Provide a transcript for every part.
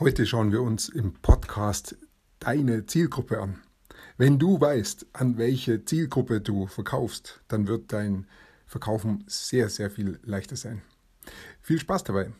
Heute schauen wir uns im Podcast deine Zielgruppe an. Wenn du weißt, an welche Zielgruppe du verkaufst, dann wird dein Verkaufen sehr, sehr viel leichter sein. Viel Spaß dabei!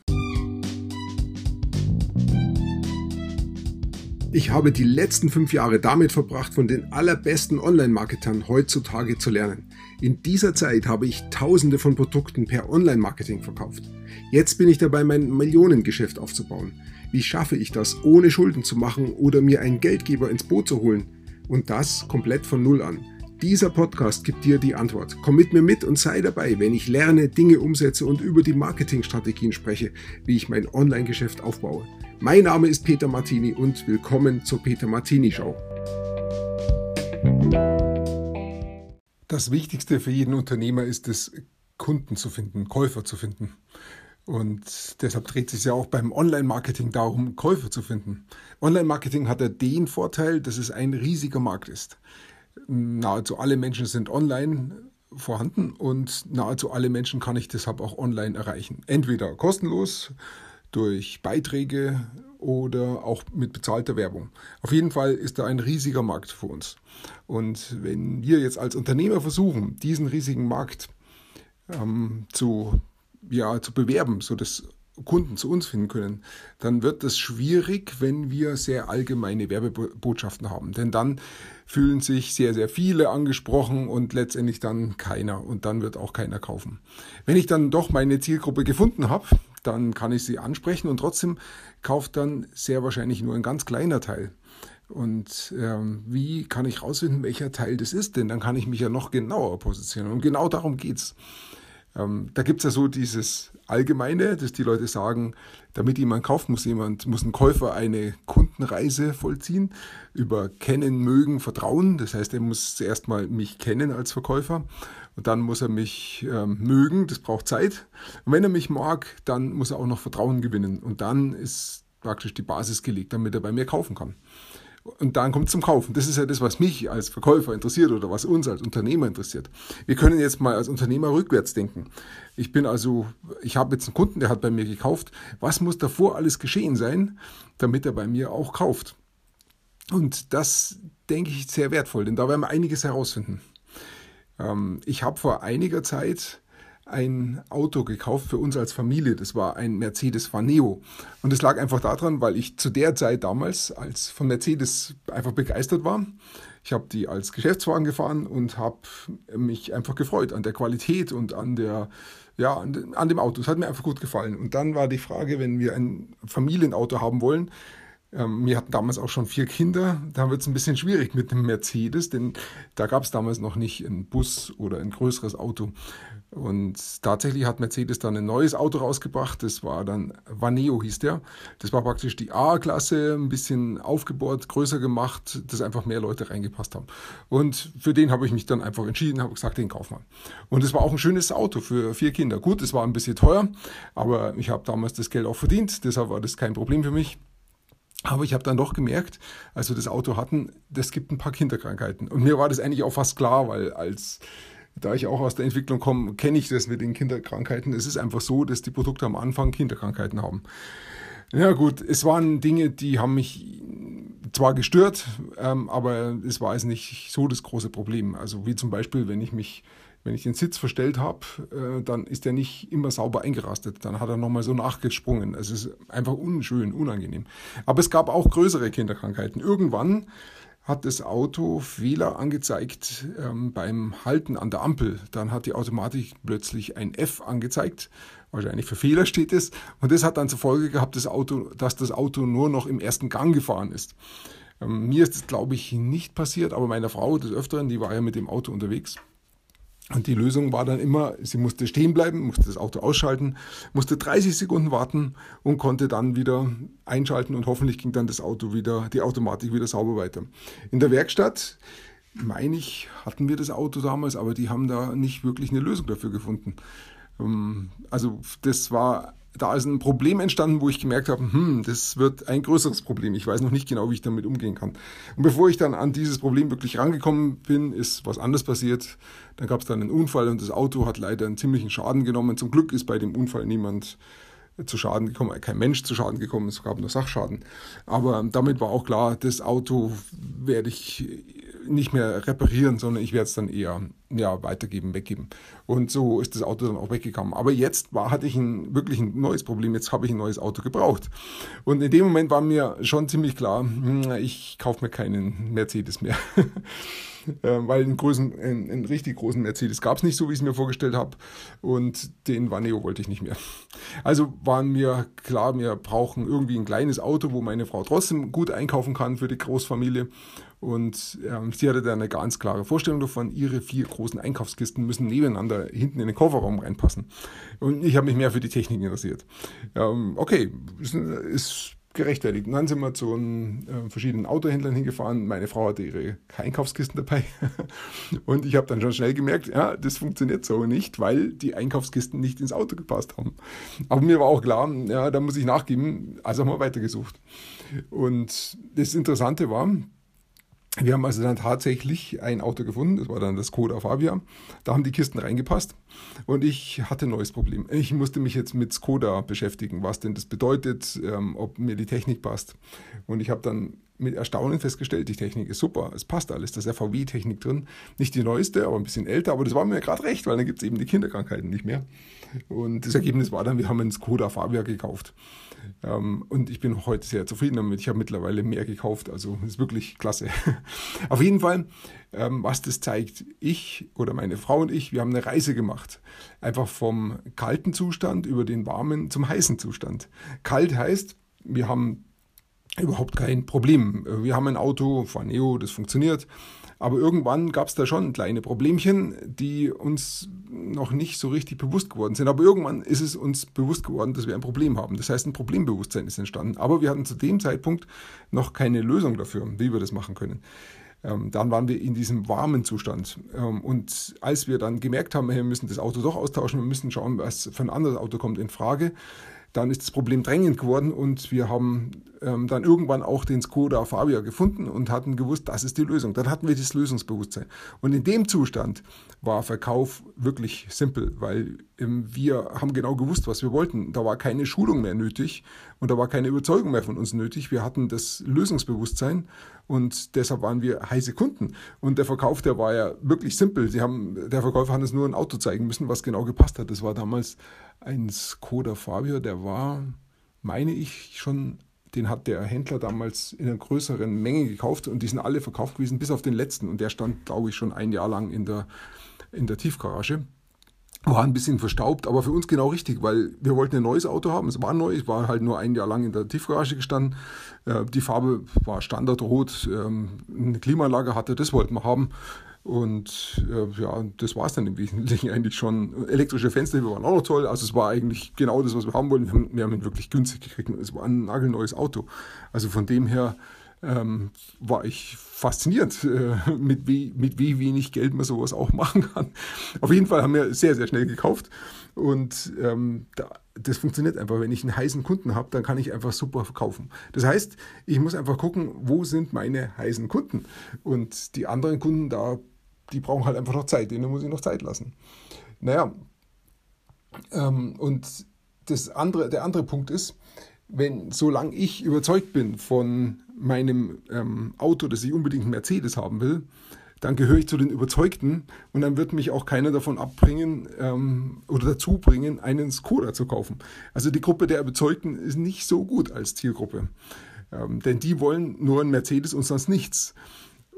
Ich habe die letzten fünf Jahre damit verbracht, von den allerbesten Online-Marketern heutzutage zu lernen. In dieser Zeit habe ich tausende von Produkten per Online-Marketing verkauft. Jetzt bin ich dabei, mein Millionengeschäft aufzubauen. Wie schaffe ich das, ohne Schulden zu machen oder mir einen Geldgeber ins Boot zu holen? Und das komplett von Null an. Dieser Podcast gibt dir die Antwort. Komm mit mir mit und sei dabei, wenn ich lerne, Dinge umsetze und über die Marketingstrategien spreche, wie ich mein Online-Geschäft aufbaue. Mein Name ist Peter Martini und willkommen zur Peter Martini Show. Das Wichtigste für jeden Unternehmer ist es, Kunden zu finden, Käufer zu finden. Und deshalb dreht sich ja auch beim Online-Marketing darum, Käufer zu finden. Online-Marketing hat ja den Vorteil, dass es ein riesiger Markt ist. Nahezu alle Menschen sind online vorhanden und nahezu alle Menschen kann ich deshalb auch online erreichen. Entweder kostenlos, durch Beiträge oder auch mit bezahlter Werbung. Auf jeden Fall ist da ein riesiger Markt für uns. Und wenn wir jetzt als Unternehmer versuchen, diesen riesigen Markt ähm, zu ja, zu bewerben, sodass Kunden zu uns finden können, dann wird es schwierig, wenn wir sehr allgemeine Werbebotschaften haben. Denn dann fühlen sich sehr, sehr viele angesprochen und letztendlich dann keiner. Und dann wird auch keiner kaufen. Wenn ich dann doch meine Zielgruppe gefunden habe, dann kann ich sie ansprechen und trotzdem kauft dann sehr wahrscheinlich nur ein ganz kleiner Teil. Und ähm, wie kann ich herausfinden, welcher Teil das ist? Denn dann kann ich mich ja noch genauer positionieren. Und genau darum geht's. Ähm, da gibt es ja so dieses Allgemeine, dass die Leute sagen, damit jemand kauft, muss jemand, muss ein Käufer eine Kundenreise vollziehen über Kennen, Mögen, Vertrauen. Das heißt, er muss zuerst mal mich kennen als Verkäufer und dann muss er mich ähm, mögen. Das braucht Zeit. Und wenn er mich mag, dann muss er auch noch Vertrauen gewinnen. Und dann ist praktisch die Basis gelegt, damit er bei mir kaufen kann. Und dann kommt es zum Kaufen. Das ist ja das, was mich als Verkäufer interessiert oder was uns als Unternehmer interessiert. Wir können jetzt mal als Unternehmer rückwärts denken. Ich bin also, ich habe jetzt einen Kunden, der hat bei mir gekauft. Was muss davor alles geschehen sein, damit er bei mir auch kauft? Und das denke ich sehr wertvoll, denn da werden wir einiges herausfinden. Ähm, ich habe vor einiger Zeit ein Auto gekauft für uns als Familie. Das war ein Mercedes Vaneo. Und es lag einfach daran, weil ich zu der Zeit damals als von Mercedes einfach begeistert war. Ich habe die als Geschäftswagen gefahren und habe mich einfach gefreut an der Qualität und an der ja, an dem Auto. Es hat mir einfach gut gefallen. Und dann war die Frage, wenn wir ein Familienauto haben wollen, ähm, wir hatten damals auch schon vier Kinder. Da wird es ein bisschen schwierig mit dem Mercedes, denn da gab es damals noch nicht einen Bus oder ein größeres Auto. Und tatsächlich hat Mercedes dann ein neues Auto rausgebracht. Das war dann Vaneo hieß der. Das war praktisch die A-Klasse, ein bisschen aufgebohrt, größer gemacht, dass einfach mehr Leute reingepasst haben. Und für den habe ich mich dann einfach entschieden, habe gesagt, den wir. Und es war auch ein schönes Auto für vier Kinder. Gut, es war ein bisschen teuer, aber ich habe damals das Geld auch verdient. Deshalb war das kein Problem für mich. Aber ich habe dann doch gemerkt, als wir das Auto hatten, das gibt ein paar Kinderkrankheiten. Und mir war das eigentlich auch fast klar, weil als da ich auch aus der Entwicklung komme, kenne ich das mit den Kinderkrankheiten. Es ist einfach so, dass die Produkte am Anfang Kinderkrankheiten haben. Ja gut, es waren Dinge, die haben mich zwar gestört, ähm, aber es war es nicht so das große Problem. Also wie zum Beispiel, wenn ich mich wenn ich den Sitz verstellt habe, äh, dann ist der nicht immer sauber eingerastet. Dann hat er nochmal so nachgesprungen. Es ist einfach unschön, unangenehm. Aber es gab auch größere Kinderkrankheiten. Irgendwann hat das Auto Fehler angezeigt ähm, beim Halten an der Ampel. Dann hat die Automatik plötzlich ein F angezeigt. Wahrscheinlich für Fehler steht es. Und das hat dann zur Folge gehabt, das Auto, dass das Auto nur noch im ersten Gang gefahren ist. Ähm, mir ist das, glaube ich, nicht passiert, aber meiner Frau des Öfteren, die war ja mit dem Auto unterwegs. Und die Lösung war dann immer, sie musste stehen bleiben, musste das Auto ausschalten, musste 30 Sekunden warten und konnte dann wieder einschalten und hoffentlich ging dann das Auto wieder, die Automatik wieder sauber weiter. In der Werkstatt, meine ich, hatten wir das Auto damals, aber die haben da nicht wirklich eine Lösung dafür gefunden. Ähm, also das war da ist ein Problem entstanden, wo ich gemerkt habe, hm, das wird ein größeres Problem. Ich weiß noch nicht genau, wie ich damit umgehen kann. Und bevor ich dann an dieses Problem wirklich rangekommen bin, ist was anderes passiert. Dann gab es dann einen Unfall und das Auto hat leider einen ziemlichen Schaden genommen. Zum Glück ist bei dem Unfall niemand zu Schaden gekommen, kein Mensch zu Schaden gekommen, es gab nur Sachschaden. Aber damit war auch klar, das Auto werde ich nicht mehr reparieren, sondern ich werde es dann eher ja, weitergeben, weggeben. Und so ist das Auto dann auch weggekommen. Aber jetzt war, hatte ich ein, wirklich ein neues Problem. Jetzt habe ich ein neues Auto gebraucht. Und in dem Moment war mir schon ziemlich klar, hm, ich kaufe mir keinen Mercedes mehr. Ähm, weil einen, großen, einen, einen richtig großen Mercedes gab es nicht, so wie ich es mir vorgestellt habe. Und den Vaneo wollte ich nicht mehr. Also waren mir klar, wir brauchen irgendwie ein kleines Auto, wo meine Frau trotzdem gut einkaufen kann für die Großfamilie. Und ähm, sie hatte da eine ganz klare Vorstellung davon, ihre vier großen Einkaufskisten müssen nebeneinander hinten in den Kofferraum reinpassen. Und ich habe mich mehr für die Technik interessiert. Ähm, okay, ist, ist gerechtfertigt. Und dann sind wir zu äh, verschiedenen Autohändlern hingefahren. Meine Frau hatte ihre Einkaufskisten dabei. und ich habe dann schon schnell gemerkt, ja, das funktioniert so nicht, weil die Einkaufskisten nicht ins Auto gepasst haben. Aber mir war auch klar, ja, da muss ich nachgeben. Also haben wir weitergesucht. Und das Interessante war, wir haben also dann tatsächlich ein Auto gefunden, das war dann das Skoda Fabia. Da haben die Kisten reingepasst und ich hatte ein neues Problem. Ich musste mich jetzt mit Skoda beschäftigen, was denn das bedeutet, ähm, ob mir die Technik passt. Und ich habe dann mit Erstaunen festgestellt, die Technik ist super, es passt alles, da ist VW-Technik drin. Nicht die neueste, aber ein bisschen älter, aber das war mir gerade recht, weil dann gibt es eben die Kinderkrankheiten nicht mehr. Und das Ergebnis war dann, wir haben einen Skoda Fabia gekauft. Ähm, und ich bin heute sehr zufrieden damit. Ich habe mittlerweile mehr gekauft, also ist wirklich klasse. Auf jeden Fall, ähm, was das zeigt, ich oder meine Frau und ich, wir haben eine Reise gemacht. Einfach vom kalten Zustand über den warmen zum heißen Zustand. Kalt heißt, wir haben überhaupt kein Problem. Wir haben ein Auto, Faneo, das funktioniert. Aber irgendwann gab es da schon kleine Problemchen, die uns noch nicht so richtig bewusst geworden sind. Aber irgendwann ist es uns bewusst geworden, dass wir ein Problem haben. Das heißt, ein Problembewusstsein ist entstanden. Aber wir hatten zu dem Zeitpunkt noch keine Lösung dafür, wie wir das machen können. Ähm, dann waren wir in diesem warmen Zustand. Ähm, und als wir dann gemerkt haben, wir müssen das Auto doch austauschen, wir müssen schauen, was für ein anderes Auto kommt in Frage, dann ist das Problem drängend geworden und wir haben ähm, dann irgendwann auch den Skoda Fabia gefunden und hatten gewusst, das ist die Lösung. Dann hatten wir das Lösungsbewusstsein. Und in dem Zustand war Verkauf wirklich simpel, weil ähm, wir haben genau gewusst, was wir wollten. Da war keine Schulung mehr nötig und da war keine Überzeugung mehr von uns nötig. Wir hatten das Lösungsbewusstsein und deshalb waren wir heiße Kunden. Und der Verkauf, der war ja wirklich simpel. Sie haben, der Verkäufer hat uns nur ein Auto zeigen müssen, was genau gepasst hat. Das war damals ein Skoda Fabia, der war, meine ich, schon, den hat der Händler damals in einer größeren Menge gekauft und die sind alle verkauft gewesen, bis auf den letzten. Und der stand, glaube ich, schon ein Jahr lang in der, in der Tiefgarage. War ein bisschen verstaubt, aber für uns genau richtig, weil wir wollten ein neues Auto haben. Es war neu, es war halt nur ein Jahr lang in der Tiefgarage gestanden. Äh, die Farbe war standardrot, ähm, eine Klimaanlage hatte, das wollten wir haben. Und äh, ja, das war es dann im Wesentlichen eigentlich schon. Elektrische Fenster waren auch noch toll. Also es war eigentlich genau das, was wir haben wollten. Wir haben, wir haben ihn wirklich günstig gekriegt. Es war ein nagelneues Auto. Also von dem her ähm, war ich fasziniert, äh, mit, wie, mit wie wenig Geld man sowas auch machen kann. Auf jeden Fall haben wir sehr, sehr schnell gekauft. Und ähm, da, das funktioniert einfach. Wenn ich einen heißen Kunden habe, dann kann ich einfach super verkaufen. Das heißt, ich muss einfach gucken, wo sind meine heißen Kunden. Und die anderen Kunden, da die brauchen halt einfach noch Zeit, denen muss ich noch Zeit lassen. Naja, ähm, und das andere, der andere Punkt ist, wenn, solange ich überzeugt bin von meinem ähm, Auto, dass ich unbedingt einen Mercedes haben will, dann gehöre ich zu den Überzeugten und dann wird mich auch keiner davon abbringen ähm, oder dazu bringen, einen Skoda zu kaufen. Also die Gruppe der Überzeugten ist nicht so gut als Zielgruppe. Ähm, denn die wollen nur einen Mercedes und sonst nichts.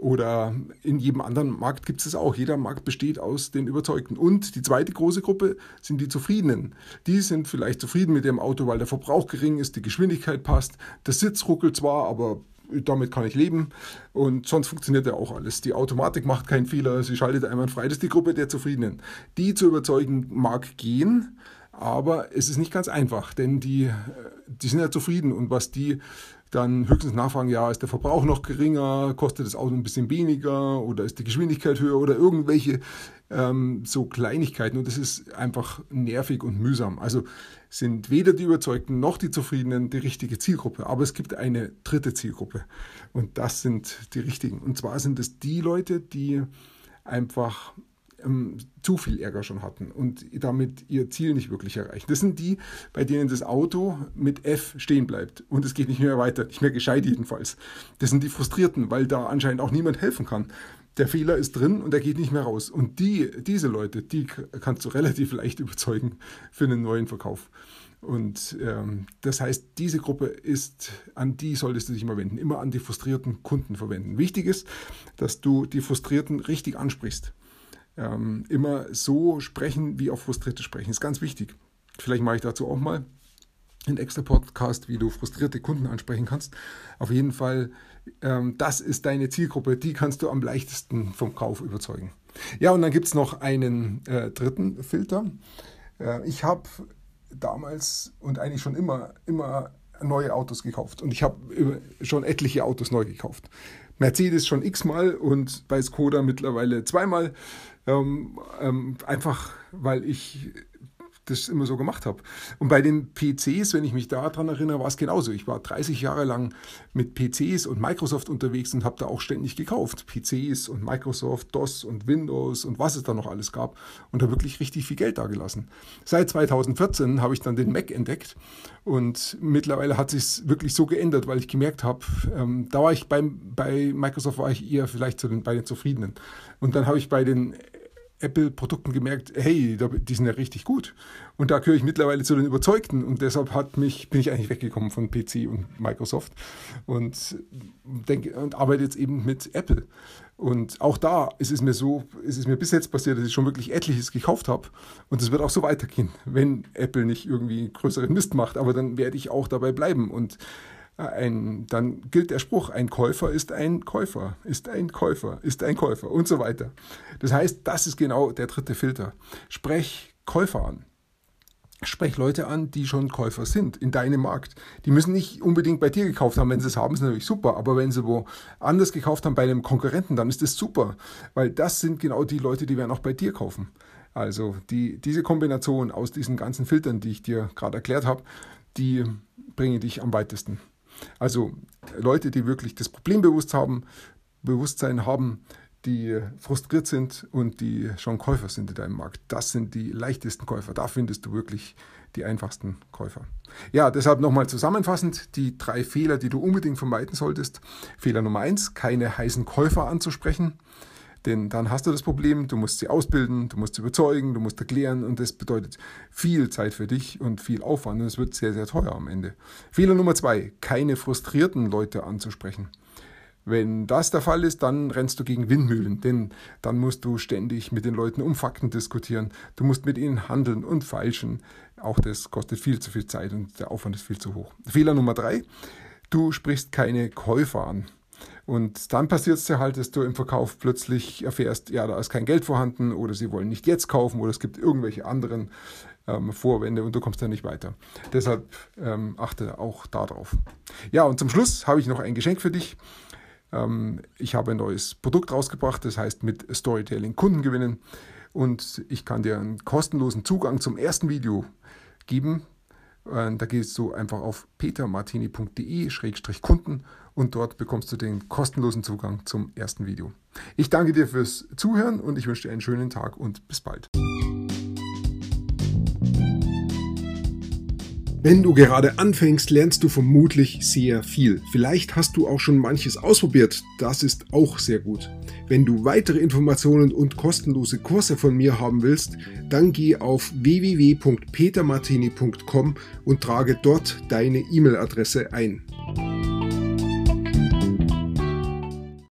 Oder in jedem anderen Markt gibt es es auch. Jeder Markt besteht aus den Überzeugten. Und die zweite große Gruppe sind die Zufriedenen. Die sind vielleicht zufrieden mit ihrem Auto, weil der Verbrauch gering ist, die Geschwindigkeit passt, der Sitz ruckelt zwar, aber damit kann ich leben und sonst funktioniert ja auch alles. Die Automatik macht keinen Fehler, sie schaltet einwandfrei. Das ist die Gruppe der Zufriedenen. Die zu überzeugen mag gehen, aber es ist nicht ganz einfach, denn die, die sind ja zufrieden und was die dann höchstens nachfragen, ja, ist der Verbrauch noch geringer, kostet das Auto ein bisschen weniger oder ist die Geschwindigkeit höher oder irgendwelche ähm, so Kleinigkeiten und das ist einfach nervig und mühsam. Also sind weder die Überzeugten noch die Zufriedenen die richtige Zielgruppe, aber es gibt eine dritte Zielgruppe und das sind die richtigen. Und zwar sind es die Leute, die einfach ähm, zu viel Ärger schon hatten und damit ihr Ziel nicht wirklich erreichen. Das sind die, bei denen das Auto mit F stehen bleibt und es geht nicht mehr weiter, nicht mehr gescheit jedenfalls. Das sind die Frustrierten, weil da anscheinend auch niemand helfen kann. Der Fehler ist drin und er geht nicht mehr raus. Und die, diese Leute, die kannst du relativ leicht überzeugen für einen neuen Verkauf. Und ähm, das heißt, diese Gruppe ist, an die solltest du dich immer wenden, immer an die frustrierten Kunden verwenden. Wichtig ist, dass du die Frustrierten richtig ansprichst. Ähm, immer so sprechen, wie auch Frustrierte sprechen, ist ganz wichtig. Vielleicht mache ich dazu auch mal einen extra Podcast, wie du frustrierte Kunden ansprechen kannst. Auf jeden Fall, ähm, das ist deine Zielgruppe, die kannst du am leichtesten vom Kauf überzeugen. Ja, und dann gibt es noch einen äh, dritten Filter. Äh, ich habe damals und eigentlich schon immer, immer neue Autos gekauft. Und ich habe schon etliche Autos neu gekauft. Mercedes schon x-mal und bei Skoda mittlerweile zweimal. Ähm, ähm, einfach weil ich das immer so gemacht habe. Und bei den PCs, wenn ich mich daran erinnere, war es genauso. Ich war 30 Jahre lang mit PCs und Microsoft unterwegs und habe da auch ständig gekauft. PCs und Microsoft, DOS und Windows und was es da noch alles gab und da wirklich richtig viel Geld dagelassen. Seit 2014 habe ich dann den Mac entdeckt und mittlerweile hat sich wirklich so geändert, weil ich gemerkt habe, ähm, da war ich beim, bei Microsoft war ich eher vielleicht zu den, bei den Zufriedenen. Und dann habe ich bei den Apple-Produkten gemerkt, hey, die sind ja richtig gut. Und da gehöre ich mittlerweile zu den Überzeugten und deshalb hat mich, bin ich eigentlich weggekommen von PC und Microsoft und, denke, und arbeite jetzt eben mit Apple. Und auch da ist es mir so, ist es mir bis jetzt passiert, dass ich schon wirklich etliches gekauft habe. Und es wird auch so weitergehen, wenn Apple nicht irgendwie größeren Mist macht. Aber dann werde ich auch dabei bleiben. Und ein, dann gilt der Spruch, ein Käufer ist ein Käufer, ist ein Käufer, ist ein Käufer und so weiter. Das heißt, das ist genau der dritte Filter. Sprech Käufer an. Sprech Leute an, die schon Käufer sind in deinem Markt. Die müssen nicht unbedingt bei dir gekauft haben. Wenn sie es haben, ist natürlich super. Aber wenn sie wo anders gekauft haben bei einem Konkurrenten, dann ist das super. Weil das sind genau die Leute, die werden auch bei dir kaufen. Also die, diese Kombination aus diesen ganzen Filtern, die ich dir gerade erklärt habe, die bringen dich am weitesten. Also Leute, die wirklich das Problembewusstsein haben, Bewusstsein haben, die frustriert sind und die schon Käufer sind in deinem Markt. Das sind die leichtesten Käufer. Da findest du wirklich die einfachsten Käufer. Ja, deshalb nochmal zusammenfassend die drei Fehler, die du unbedingt vermeiden solltest. Fehler Nummer eins, keine heißen Käufer anzusprechen. Denn dann hast du das Problem, du musst sie ausbilden, du musst sie überzeugen, du musst erklären und das bedeutet viel Zeit für dich und viel Aufwand und es wird sehr, sehr teuer am Ende. Fehler Nummer zwei, keine frustrierten Leute anzusprechen. Wenn das der Fall ist, dann rennst du gegen Windmühlen, denn dann musst du ständig mit den Leuten um Fakten diskutieren, du musst mit ihnen handeln und feilschen. Auch das kostet viel zu viel Zeit und der Aufwand ist viel zu hoch. Fehler Nummer drei, du sprichst keine Käufer an. Und dann passiert es dir halt, dass du im Verkauf plötzlich erfährst, ja, da ist kein Geld vorhanden oder sie wollen nicht jetzt kaufen oder es gibt irgendwelche anderen ähm, Vorwände und du kommst dann nicht weiter. Deshalb ähm, achte auch darauf. Ja, und zum Schluss habe ich noch ein Geschenk für dich. Ähm, ich habe ein neues Produkt rausgebracht, das heißt mit Storytelling Kunden gewinnen. Und ich kann dir einen kostenlosen Zugang zum ersten Video geben. Äh, da gehst du einfach auf petermartini.de-kunden und dort bekommst du den kostenlosen Zugang zum ersten Video. Ich danke dir fürs Zuhören und ich wünsche dir einen schönen Tag und bis bald. Wenn du gerade anfängst, lernst du vermutlich sehr viel. Vielleicht hast du auch schon manches ausprobiert. Das ist auch sehr gut. Wenn du weitere Informationen und kostenlose Kurse von mir haben willst, dann geh auf www.petermartini.com und trage dort deine E-Mail-Adresse ein.